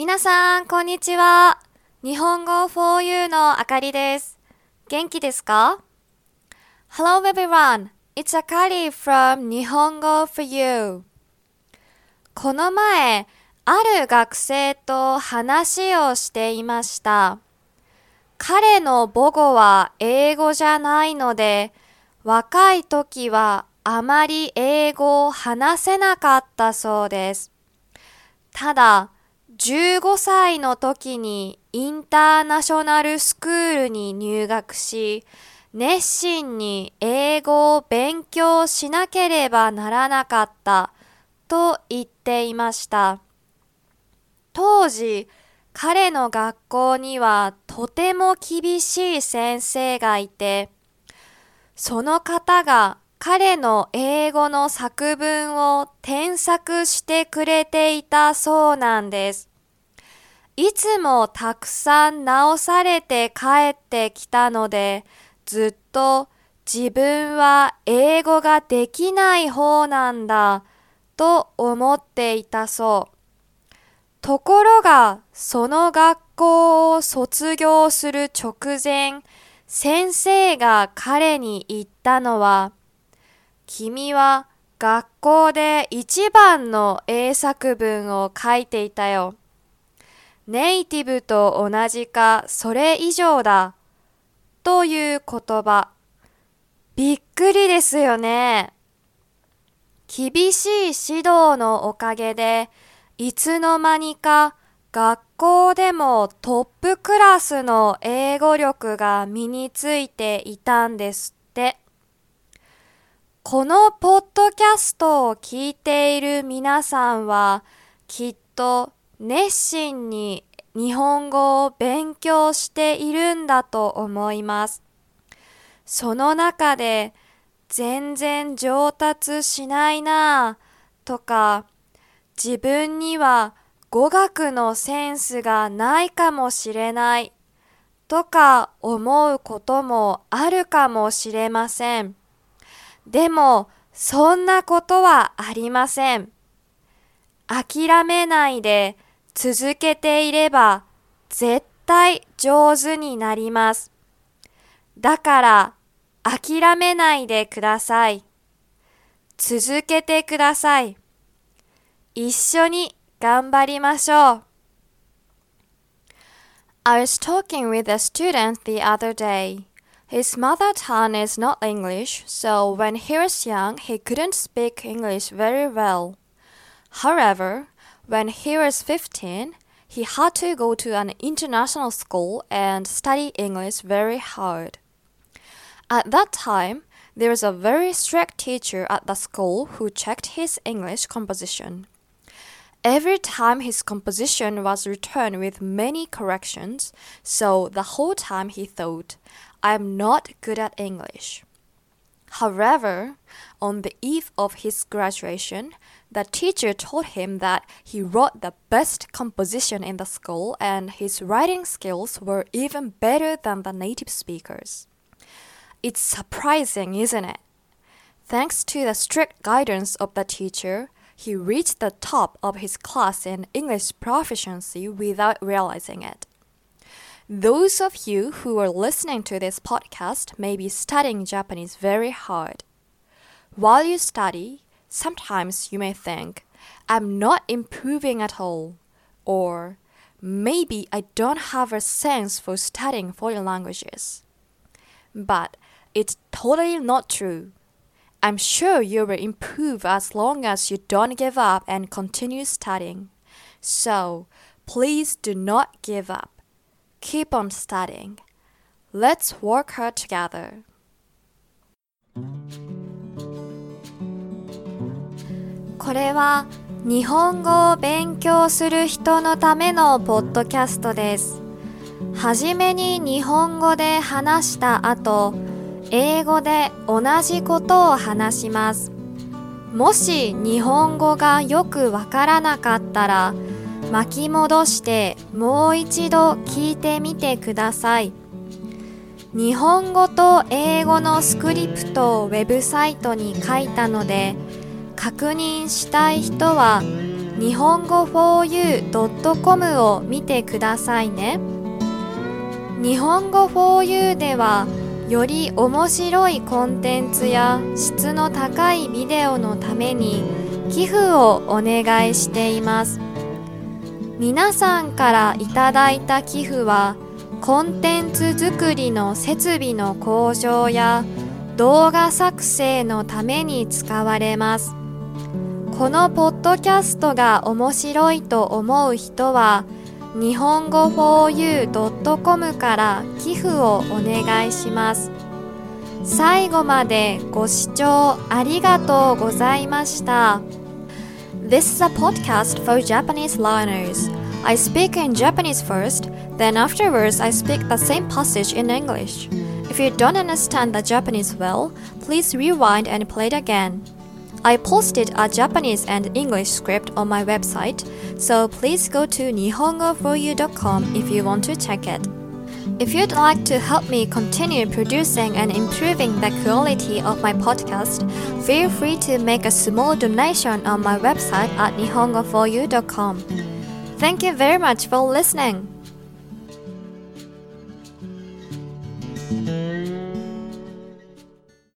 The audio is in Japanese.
皆さん、こんにちは。日本語 for you のあかりです。元気ですか ?Hello everyone. It's Akari from 日本語 for you. この前、ある学生と話をしていました。彼の母語は英語じゃないので、若い時はあまり英語を話せなかったそうです。ただ、15歳の時にインターナショナルスクールに入学し、熱心に英語を勉強しなければならなかったと言っていました。当時、彼の学校にはとても厳しい先生がいて、その方が彼の英語の作文を添削してくれていたそうなんです。いつもたくさん直されて帰ってきたので、ずっと自分は英語ができない方なんだと思っていたそう。ところが、その学校を卒業する直前、先生が彼に言ったのは、君は学校で一番の英作文を書いていたよ。ネイティブと同じかそれ以上だ。という言葉。びっくりですよね。厳しい指導のおかげで、いつの間にか学校でもトップクラスの英語力が身についていたんですって。このポッドキャストを聞いている皆さんはきっと熱心に日本語を勉強しているんだと思います。その中で全然上達しないなぁとか自分には語学のセンスがないかもしれないとか思うこともあるかもしれません。でもそんなことはありません。諦めないで続けていれば絶対上手になります。だから諦めないでください。続けてください。一緒に頑張りましょう。I was talking with a student the other day. His mother tongue is not English, so when he was young, he couldn't speak English very well. However, when he was 15, he had to go to an international school and study English very hard. At that time, there was a very strict teacher at the school who checked his English composition. Every time his composition was returned with many corrections, so the whole time he thought, I'm not good at English. However, on the eve of his graduation, the teacher told him that he wrote the best composition in the school and his writing skills were even better than the native speakers. It's surprising, isn't it? Thanks to the strict guidance of the teacher, he reached the top of his class in English proficiency without realizing it. Those of you who are listening to this podcast may be studying Japanese very hard. While you study, sometimes you may think, I'm not improving at all, or maybe I don't have a sense for studying foreign languages. But it's totally not true. I'm sure you will improve as long as you don't give up and continue studying. So, please do not give up. Keep on studying. Let's work hard together. これは日本語を勉強する人のためのポッドキャストです。はじめに日本語で話した後、英語で同じことを話します。もし日本語がよくわからなかったら、巻き戻してもう一度聞いてみてください。日本語と英語のスクリプトをウェブサイトに書いたので、確認したい人は日本語 4u.com を見てくださいね日本語 4u ではより面白いコンテンツや質の高いビデオのために寄付をお願いしています皆さんからいただいた寄付はコンテンツ作りの設備の向上や動画作成のために使われます。このポッドキャストが面白いと思う人は日本語 4u.com から寄付をお願いします。最後までご視聴ありがとうございました。This is a podcast for Japanese learners. I speak in Japanese first, then afterwards I speak the same passage in English. If you don't understand the Japanese well, please rewind and play it again. I posted a Japanese and English script on my website, so please go to nihongo4u.com if you want to check it. If you'd like to help me continue producing and improving the quality of my podcast, feel free to make a small donation on my website at nihongo4u.com. Thank you very much for listening.